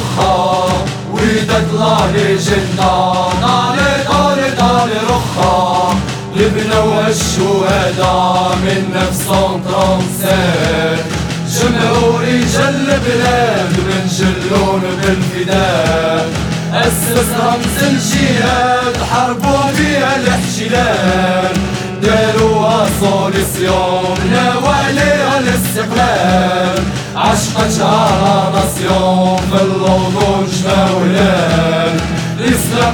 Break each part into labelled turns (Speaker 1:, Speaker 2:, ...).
Speaker 1: رخا وتطلع لجنة جنان على طارد على رخا. لبنى والشهداء من نفس طرمسان جمعوا رجال البلاد من جلون بالفداء. أسس رمز الجهاد حربوا فيها الاحتلال. داروا صوليسيون عليها الاستقلال. عشق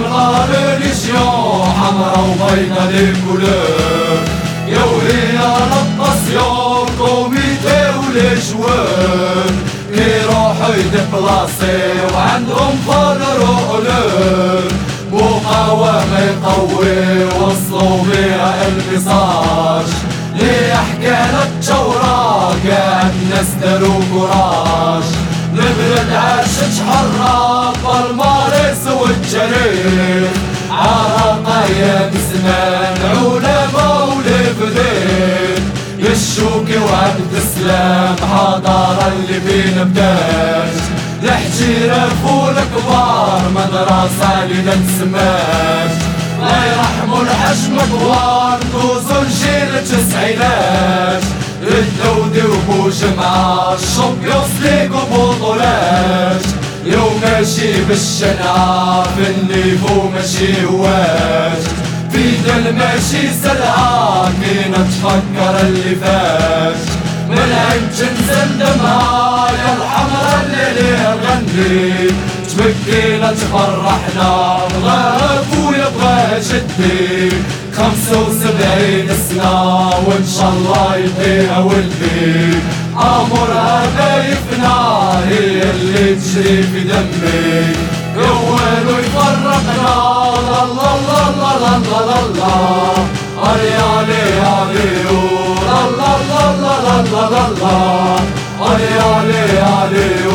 Speaker 1: بلا ريليجيون حمرا وبيضا لي كولور يوهي على الطاسيون كوميتي ولي جوار كيروحو يدبلاسي وعندهم فالور وقلوب مقاومة قوي وصلوا بيها المصاج ليحكينا الثورة كان ناس داروا كوراج نبرد عرش شحال أيام زمان علماء ولفدين يشوكي وعبد السلام حضارة اللي بين بداش. الحجيرة فول كبار مدرسة اللي نسماش الله يرحموا الحجم كبار دوزو جيل التسعينات الدودي وبو جمعة الشامبيونز ليغ وبطولات يوم ماشي بالشنعة في النيفو ماشي هواش فينا المشي سلعة فينا نتفكر اللي فات من عند جنس دمعة يا الحمرا اللي غني تبكينا تفرحنا بغاك ويبغى جدي خمسة وسبعين سنة وإن شاء الله يبقيها ولدي. أمرها يفنى هي اللي تجري في دمي. يوالو يفرقنا لا لا لا لا لا لا لا لا علي علي علي لا لا لا لا لا لا لا لا علي علي علي